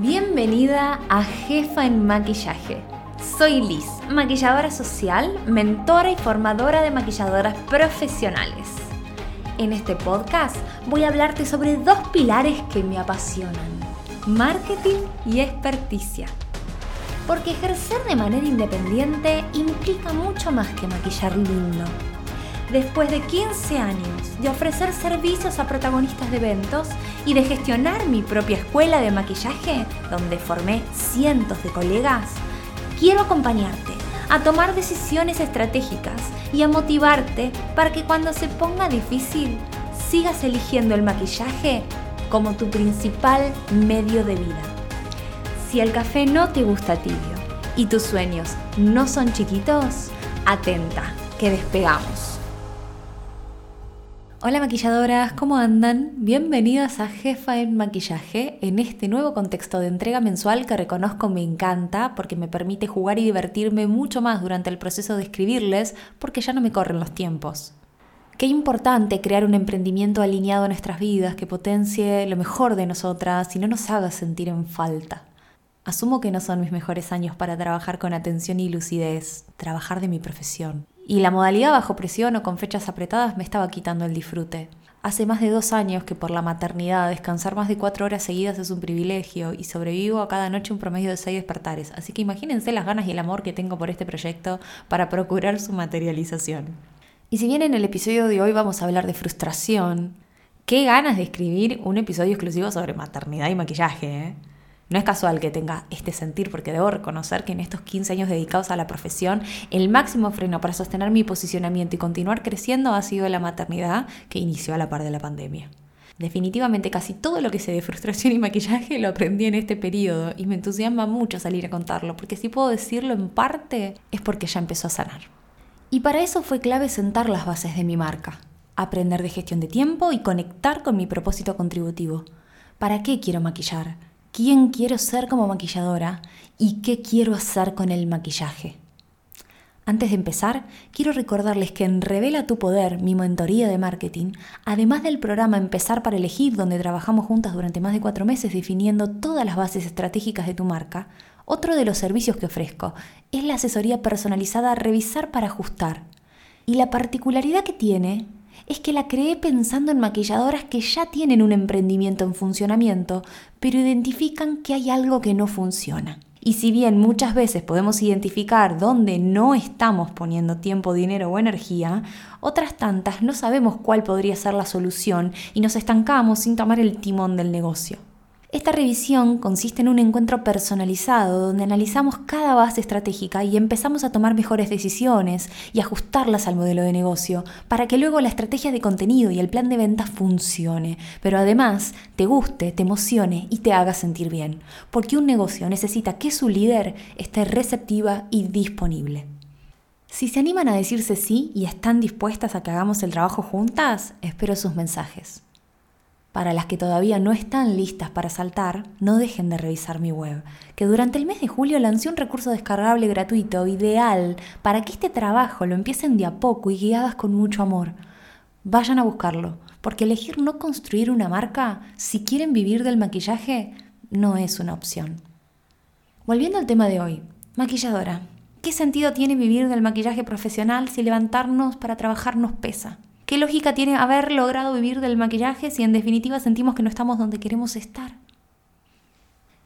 Bienvenida a Jefa en Maquillaje. Soy Liz, maquilladora social, mentora y formadora de maquilladoras profesionales. En este podcast voy a hablarte sobre dos pilares que me apasionan, marketing y experticia. Porque ejercer de manera independiente implica mucho más que maquillar lindo después de 15 años de ofrecer servicios a protagonistas de eventos y de gestionar mi propia escuela de maquillaje, donde formé cientos de colegas, quiero acompañarte a tomar decisiones estratégicas y a motivarte para que cuando se ponga difícil sigas eligiendo el maquillaje como tu principal medio de vida. Si el café no te gusta tibio y tus sueños no son chiquitos, atenta, que despegamos. Hola maquilladoras, ¿cómo andan? Bienvenidas a Jefa en Maquillaje en este nuevo contexto de entrega mensual que reconozco me encanta porque me permite jugar y divertirme mucho más durante el proceso de escribirles porque ya no me corren los tiempos. Qué importante crear un emprendimiento alineado a nuestras vidas que potencie lo mejor de nosotras y no nos haga sentir en falta. Asumo que no son mis mejores años para trabajar con atención y lucidez, trabajar de mi profesión. Y la modalidad bajo presión o con fechas apretadas me estaba quitando el disfrute. Hace más de dos años que por la maternidad descansar más de cuatro horas seguidas es un privilegio y sobrevivo a cada noche un promedio de seis despertares, así que imagínense las ganas y el amor que tengo por este proyecto para procurar su materialización. Y si bien en el episodio de hoy vamos a hablar de frustración, qué ganas de escribir un episodio exclusivo sobre maternidad y maquillaje, ¿eh? No es casual que tenga este sentir porque debo reconocer que en estos 15 años dedicados a la profesión, el máximo freno para sostener mi posicionamiento y continuar creciendo ha sido la maternidad que inició a la par de la pandemia. Definitivamente casi todo lo que sé de frustración y maquillaje lo aprendí en este periodo y me entusiasma mucho salir a contarlo, porque si puedo decirlo en parte es porque ya empezó a sanar. Y para eso fue clave sentar las bases de mi marca, aprender de gestión de tiempo y conectar con mi propósito contributivo. ¿Para qué quiero maquillar? Quién quiero ser como maquilladora y qué quiero hacer con el maquillaje. Antes de empezar, quiero recordarles que en Revela tu Poder, mi mentoría de marketing, además del programa Empezar para elegir, donde trabajamos juntas durante más de cuatro meses definiendo todas las bases estratégicas de tu marca, otro de los servicios que ofrezco es la asesoría personalizada Revisar para Ajustar. Y la particularidad que tiene es que la creé pensando en maquilladoras que ya tienen un emprendimiento en funcionamiento, pero identifican que hay algo que no funciona. Y si bien muchas veces podemos identificar dónde no estamos poniendo tiempo, dinero o energía, otras tantas no sabemos cuál podría ser la solución y nos estancamos sin tomar el timón del negocio. Esta revisión consiste en un encuentro personalizado donde analizamos cada base estratégica y empezamos a tomar mejores decisiones y ajustarlas al modelo de negocio para que luego la estrategia de contenido y el plan de ventas funcione, pero además te guste, te emocione y te haga sentir bien, porque un negocio necesita que su líder esté receptiva y disponible. Si se animan a decirse sí y están dispuestas a que hagamos el trabajo juntas, espero sus mensajes. Para las que todavía no están listas para saltar, no dejen de revisar mi web, que durante el mes de julio lancé un recurso descargable gratuito ideal para que este trabajo lo empiecen de a poco y guiadas con mucho amor. Vayan a buscarlo, porque elegir no construir una marca, si quieren vivir del maquillaje, no es una opción. Volviendo al tema de hoy, maquilladora, ¿qué sentido tiene vivir del maquillaje profesional si levantarnos para trabajar nos pesa? ¿Qué lógica tiene haber logrado vivir del maquillaje si en definitiva sentimos que no estamos donde queremos estar?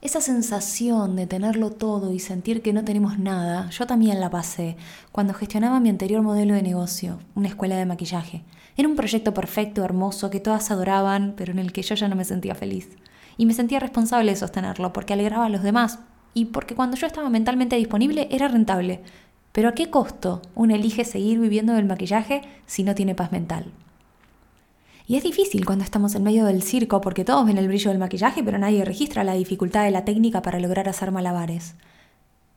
Esa sensación de tenerlo todo y sentir que no tenemos nada, yo también la pasé cuando gestionaba mi anterior modelo de negocio, una escuela de maquillaje. Era un proyecto perfecto, hermoso, que todas adoraban, pero en el que yo ya no me sentía feliz. Y me sentía responsable de sostenerlo porque alegraba a los demás y porque cuando yo estaba mentalmente disponible era rentable. Pero ¿a qué costo uno elige seguir viviendo del maquillaje si no tiene paz mental? Y es difícil cuando estamos en medio del circo porque todos ven el brillo del maquillaje pero nadie registra la dificultad de la técnica para lograr hacer malabares.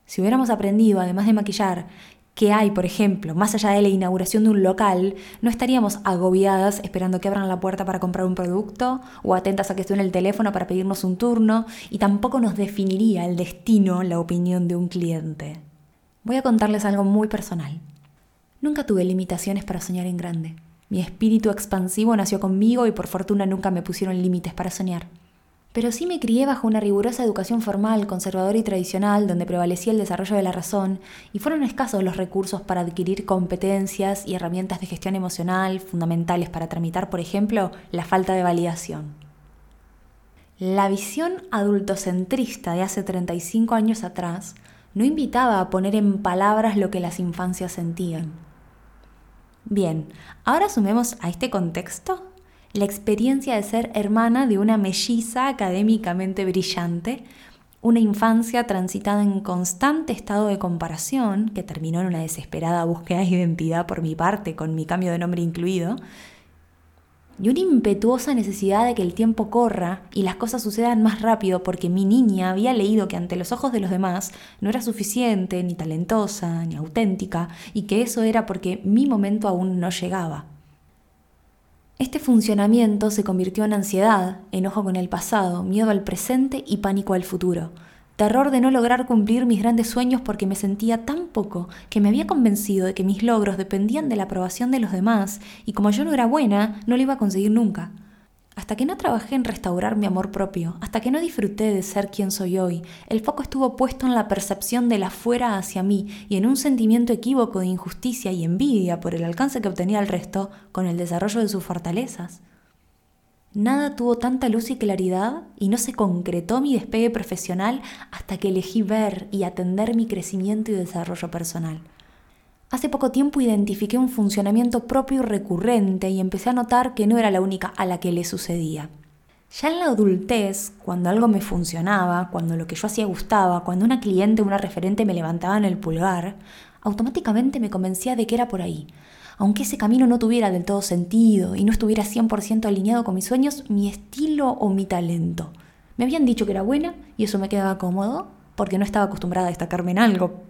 Si hubiéramos aprendido, además de maquillar, que hay, por ejemplo, más allá de la inauguración de un local, no estaríamos agobiadas esperando que abran la puerta para comprar un producto o atentas a que suene el teléfono para pedirnos un turno y tampoco nos definiría el destino la opinión de un cliente. Voy a contarles algo muy personal. Nunca tuve limitaciones para soñar en grande. Mi espíritu expansivo nació conmigo y por fortuna nunca me pusieron límites para soñar. Pero sí me crié bajo una rigurosa educación formal, conservadora y tradicional, donde prevalecía el desarrollo de la razón, y fueron escasos los recursos para adquirir competencias y herramientas de gestión emocional fundamentales para tramitar, por ejemplo, la falta de validación. La visión adultocentrista de hace 35 años atrás no invitaba a poner en palabras lo que las infancias sentían. Bien, ahora sumemos a este contexto la experiencia de ser hermana de una melliza académicamente brillante, una infancia transitada en constante estado de comparación, que terminó en una desesperada búsqueda de identidad por mi parte, con mi cambio de nombre incluido, y una impetuosa necesidad de que el tiempo corra y las cosas sucedan más rápido porque mi niña había leído que ante los ojos de los demás no era suficiente, ni talentosa, ni auténtica, y que eso era porque mi momento aún no llegaba. Este funcionamiento se convirtió en ansiedad, enojo con el pasado, miedo al presente y pánico al futuro. Terror de no lograr cumplir mis grandes sueños porque me sentía tan poco que me había convencido de que mis logros dependían de la aprobación de los demás y como yo no era buena, no lo iba a conseguir nunca. Hasta que no trabajé en restaurar mi amor propio, hasta que no disfruté de ser quien soy hoy, el foco estuvo puesto en la percepción de la fuera hacia mí y en un sentimiento equívoco de injusticia y envidia por el alcance que obtenía el resto con el desarrollo de sus fortalezas. Nada tuvo tanta luz y claridad y no se concretó mi despegue profesional hasta que elegí ver y atender mi crecimiento y desarrollo personal. Hace poco tiempo identifiqué un funcionamiento propio y recurrente y empecé a notar que no era la única a la que le sucedía. Ya en la adultez, cuando algo me funcionaba, cuando lo que yo hacía gustaba, cuando una cliente o una referente me levantaban el pulgar, automáticamente me convencía de que era por ahí. Aunque ese camino no tuviera del todo sentido y no estuviera 100% alineado con mis sueños, mi estilo o mi talento. Me habían dicho que era buena y eso me quedaba cómodo porque no estaba acostumbrada a destacarme en algo,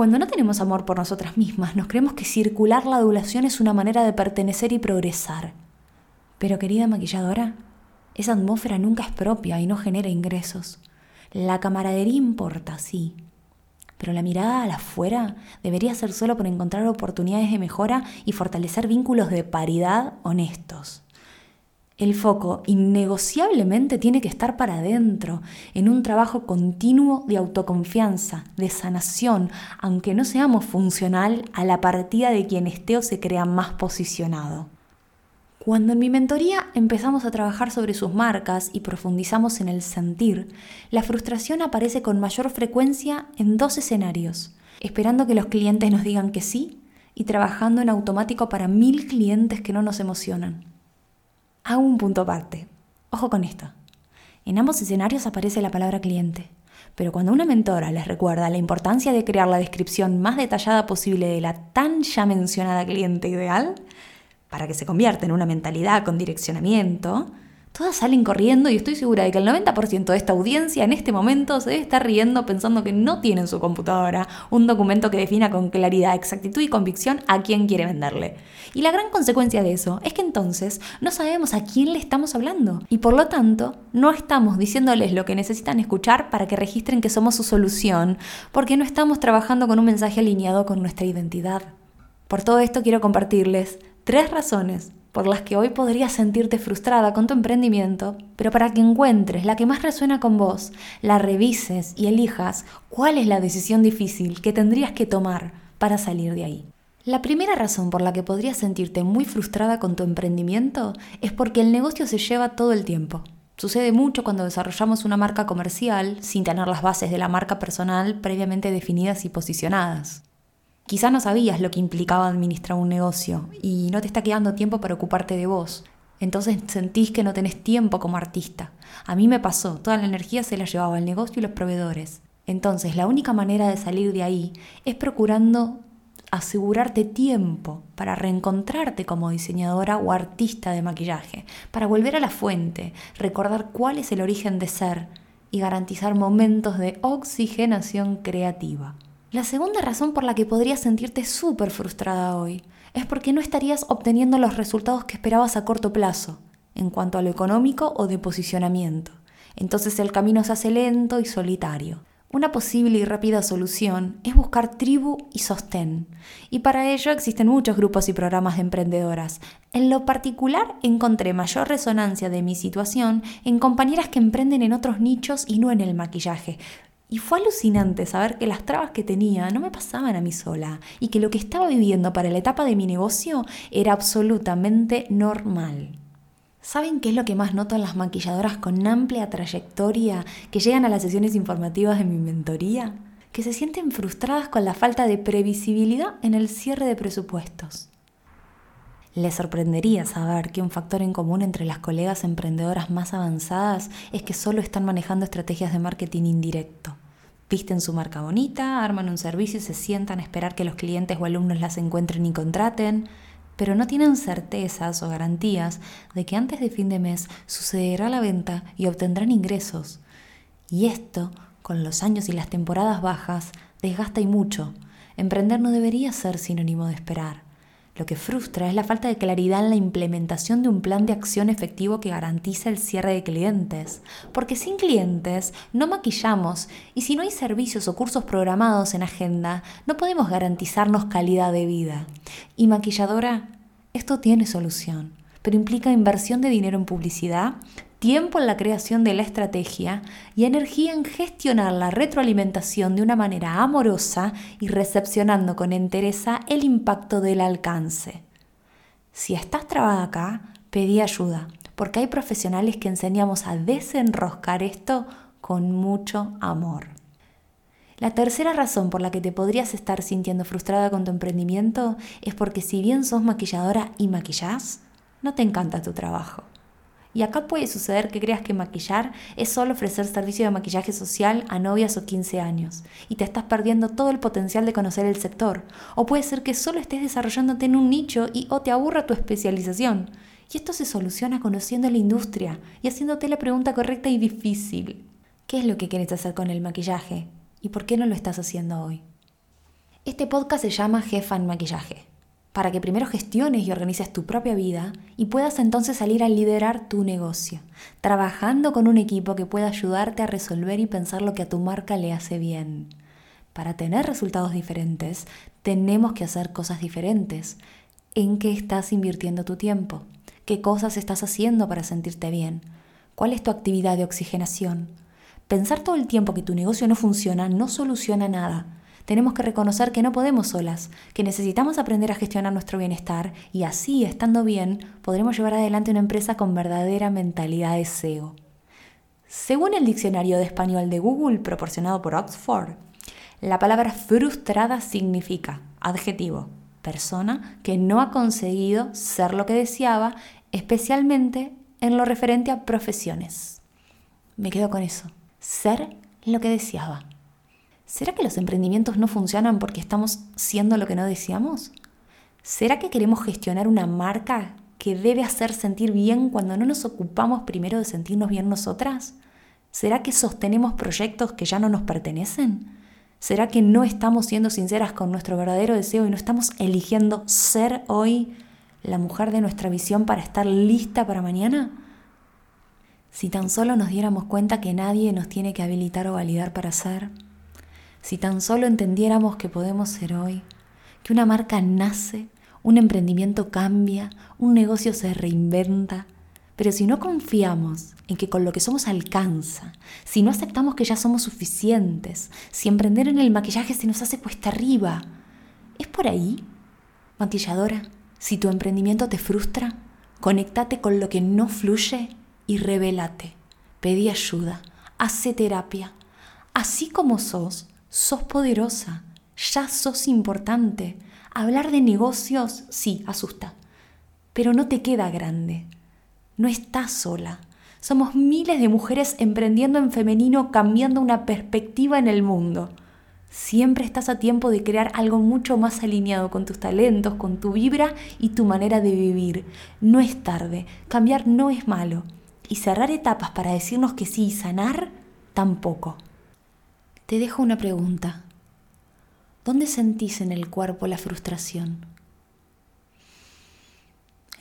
cuando no tenemos amor por nosotras mismas, nos creemos que circular la adulación es una manera de pertenecer y progresar. Pero querida maquilladora, esa atmósfera nunca es propia y no genera ingresos. La camaradería importa, sí, pero la mirada a la afuera debería ser solo por encontrar oportunidades de mejora y fortalecer vínculos de paridad honestos. El foco innegociablemente tiene que estar para adentro, en un trabajo continuo de autoconfianza, de sanación, aunque no seamos funcional a la partida de quien esté o se crea más posicionado. Cuando en mi mentoría empezamos a trabajar sobre sus marcas y profundizamos en el sentir, la frustración aparece con mayor frecuencia en dos escenarios, esperando que los clientes nos digan que sí y trabajando en automático para mil clientes que no nos emocionan. Hago un punto aparte. Ojo con esto. En ambos escenarios aparece la palabra cliente, pero cuando una mentora les recuerda la importancia de crear la descripción más detallada posible de la tan ya mencionada cliente ideal, para que se convierta en una mentalidad con direccionamiento, Todas salen corriendo y estoy segura de que el 90% de esta audiencia en este momento se debe estar riendo pensando que no tiene en su computadora un documento que defina con claridad, exactitud y convicción a quién quiere venderle. Y la gran consecuencia de eso es que entonces no sabemos a quién le estamos hablando y por lo tanto no estamos diciéndoles lo que necesitan escuchar para que registren que somos su solución, porque no estamos trabajando con un mensaje alineado con nuestra identidad. Por todo esto quiero compartirles tres razones por las que hoy podrías sentirte frustrada con tu emprendimiento, pero para que encuentres la que más resuena con vos, la revises y elijas cuál es la decisión difícil que tendrías que tomar para salir de ahí. La primera razón por la que podrías sentirte muy frustrada con tu emprendimiento es porque el negocio se lleva todo el tiempo. Sucede mucho cuando desarrollamos una marca comercial sin tener las bases de la marca personal previamente definidas y posicionadas. Quizá no sabías lo que implicaba administrar un negocio y no te está quedando tiempo para ocuparte de vos. Entonces sentís que no tenés tiempo como artista. A mí me pasó, toda la energía se la llevaba el negocio y los proveedores. Entonces la única manera de salir de ahí es procurando asegurarte tiempo para reencontrarte como diseñadora o artista de maquillaje, para volver a la fuente, recordar cuál es el origen de ser y garantizar momentos de oxigenación creativa. La segunda razón por la que podrías sentirte súper frustrada hoy es porque no estarías obteniendo los resultados que esperabas a corto plazo, en cuanto a lo económico o de posicionamiento. Entonces el camino se hace lento y solitario. Una posible y rápida solución es buscar tribu y sostén. Y para ello existen muchos grupos y programas de emprendedoras. En lo particular encontré mayor resonancia de mi situación en compañeras que emprenden en otros nichos y no en el maquillaje. Y fue alucinante saber que las trabas que tenía no me pasaban a mí sola y que lo que estaba viviendo para la etapa de mi negocio era absolutamente normal. ¿Saben qué es lo que más noto en las maquilladoras con amplia trayectoria que llegan a las sesiones informativas de mi mentoría? Que se sienten frustradas con la falta de previsibilidad en el cierre de presupuestos. Les sorprendería saber que un factor en común entre las colegas emprendedoras más avanzadas es que solo están manejando estrategias de marketing indirecto. Visten su marca bonita, arman un servicio y se sientan a esperar que los clientes o alumnos las encuentren y contraten pero no tienen certezas o garantías de que antes de fin de mes sucederá la venta y obtendrán ingresos. Y esto, con los años y las temporadas bajas, desgasta y mucho. Emprender no debería ser sinónimo de esperar. Lo que frustra es la falta de claridad en la implementación de un plan de acción efectivo que garantice el cierre de clientes. Porque sin clientes no maquillamos y si no hay servicios o cursos programados en agenda, no podemos garantizarnos calidad de vida. Y maquilladora, esto tiene solución, pero implica inversión de dinero en publicidad, tiempo en la creación de la estrategia y energía en gestionar la retroalimentación de una manera amorosa y recepcionando con entereza el impacto del alcance. Si estás trabada acá, pedí ayuda, porque hay profesionales que enseñamos a desenroscar esto con mucho amor. La tercera razón por la que te podrías estar sintiendo frustrada con tu emprendimiento es porque si bien sos maquilladora y maquillás, no te encanta tu trabajo. Y acá puede suceder que creas que maquillar es solo ofrecer servicio de maquillaje social a novias o 15 años y te estás perdiendo todo el potencial de conocer el sector. O puede ser que solo estés desarrollándote en un nicho y o te aburra tu especialización. Y esto se soluciona conociendo la industria y haciéndote la pregunta correcta y difícil. ¿Qué es lo que quieres hacer con el maquillaje? ¿Y por qué no lo estás haciendo hoy? Este podcast se llama Jefa en Maquillaje para que primero gestiones y organices tu propia vida y puedas entonces salir a liderar tu negocio, trabajando con un equipo que pueda ayudarte a resolver y pensar lo que a tu marca le hace bien. Para tener resultados diferentes, tenemos que hacer cosas diferentes. ¿En qué estás invirtiendo tu tiempo? ¿Qué cosas estás haciendo para sentirte bien? ¿Cuál es tu actividad de oxigenación? Pensar todo el tiempo que tu negocio no funciona no soluciona nada tenemos que reconocer que no podemos solas, que necesitamos aprender a gestionar nuestro bienestar y así, estando bien, podremos llevar adelante una empresa con verdadera mentalidad de SEO. Según el diccionario de español de Google proporcionado por Oxford, la palabra frustrada significa, adjetivo, persona que no ha conseguido ser lo que deseaba, especialmente en lo referente a profesiones. Me quedo con eso, ser lo que deseaba. ¿Será que los emprendimientos no funcionan porque estamos siendo lo que no deseamos? ¿Será que queremos gestionar una marca que debe hacer sentir bien cuando no nos ocupamos primero de sentirnos bien nosotras? ¿Será que sostenemos proyectos que ya no nos pertenecen? ¿Será que no estamos siendo sinceras con nuestro verdadero deseo y no estamos eligiendo ser hoy la mujer de nuestra visión para estar lista para mañana? Si tan solo nos diéramos cuenta que nadie nos tiene que habilitar o validar para ser, si tan solo entendiéramos que podemos ser hoy, que una marca nace, un emprendimiento cambia, un negocio se reinventa, pero si no confiamos en que con lo que somos alcanza, si no aceptamos que ya somos suficientes, si emprender en el maquillaje se nos hace cuesta arriba, ¿es por ahí? Maquilladora, si tu emprendimiento te frustra, conéctate con lo que no fluye y revélate. Pedí ayuda, hace terapia. Así como sos, sos poderosa, ya sos importante. Hablar de negocios, sí, asusta, pero no te queda grande. No estás sola. Somos miles de mujeres emprendiendo en femenino, cambiando una perspectiva en el mundo. Siempre estás a tiempo de crear algo mucho más alineado con tus talentos, con tu vibra y tu manera de vivir. No es tarde, cambiar no es malo. Y cerrar etapas para decirnos que sí y sanar, tampoco. Te dejo una pregunta. ¿Dónde sentís en el cuerpo la frustración?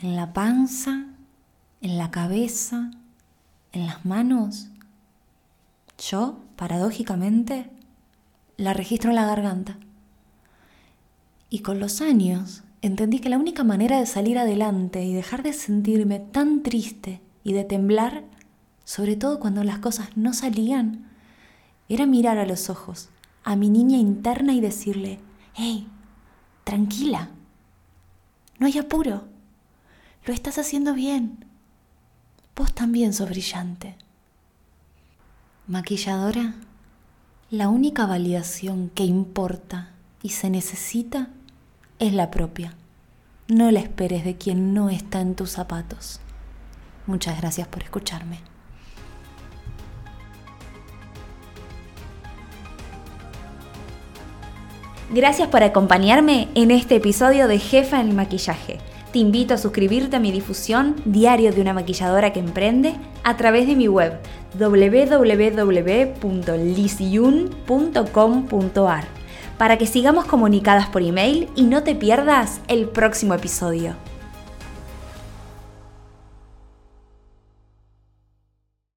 ¿En la panza? ¿En la cabeza? ¿En las manos? Yo, paradójicamente, la registro en la garganta. Y con los años entendí que la única manera de salir adelante y dejar de sentirme tan triste y de temblar, sobre todo cuando las cosas no salían, era mirar a los ojos a mi niña interna y decirle, hey, tranquila, no hay apuro, lo estás haciendo bien, vos también sos brillante. Maquilladora, la única validación que importa y se necesita es la propia. No la esperes de quien no está en tus zapatos. Muchas gracias por escucharme. Gracias por acompañarme en este episodio de Jefa en el Maquillaje. Te invito a suscribirte a mi difusión Diario de una maquilladora que emprende a través de mi web www.lisyun.com.ar para que sigamos comunicadas por email y no te pierdas el próximo episodio.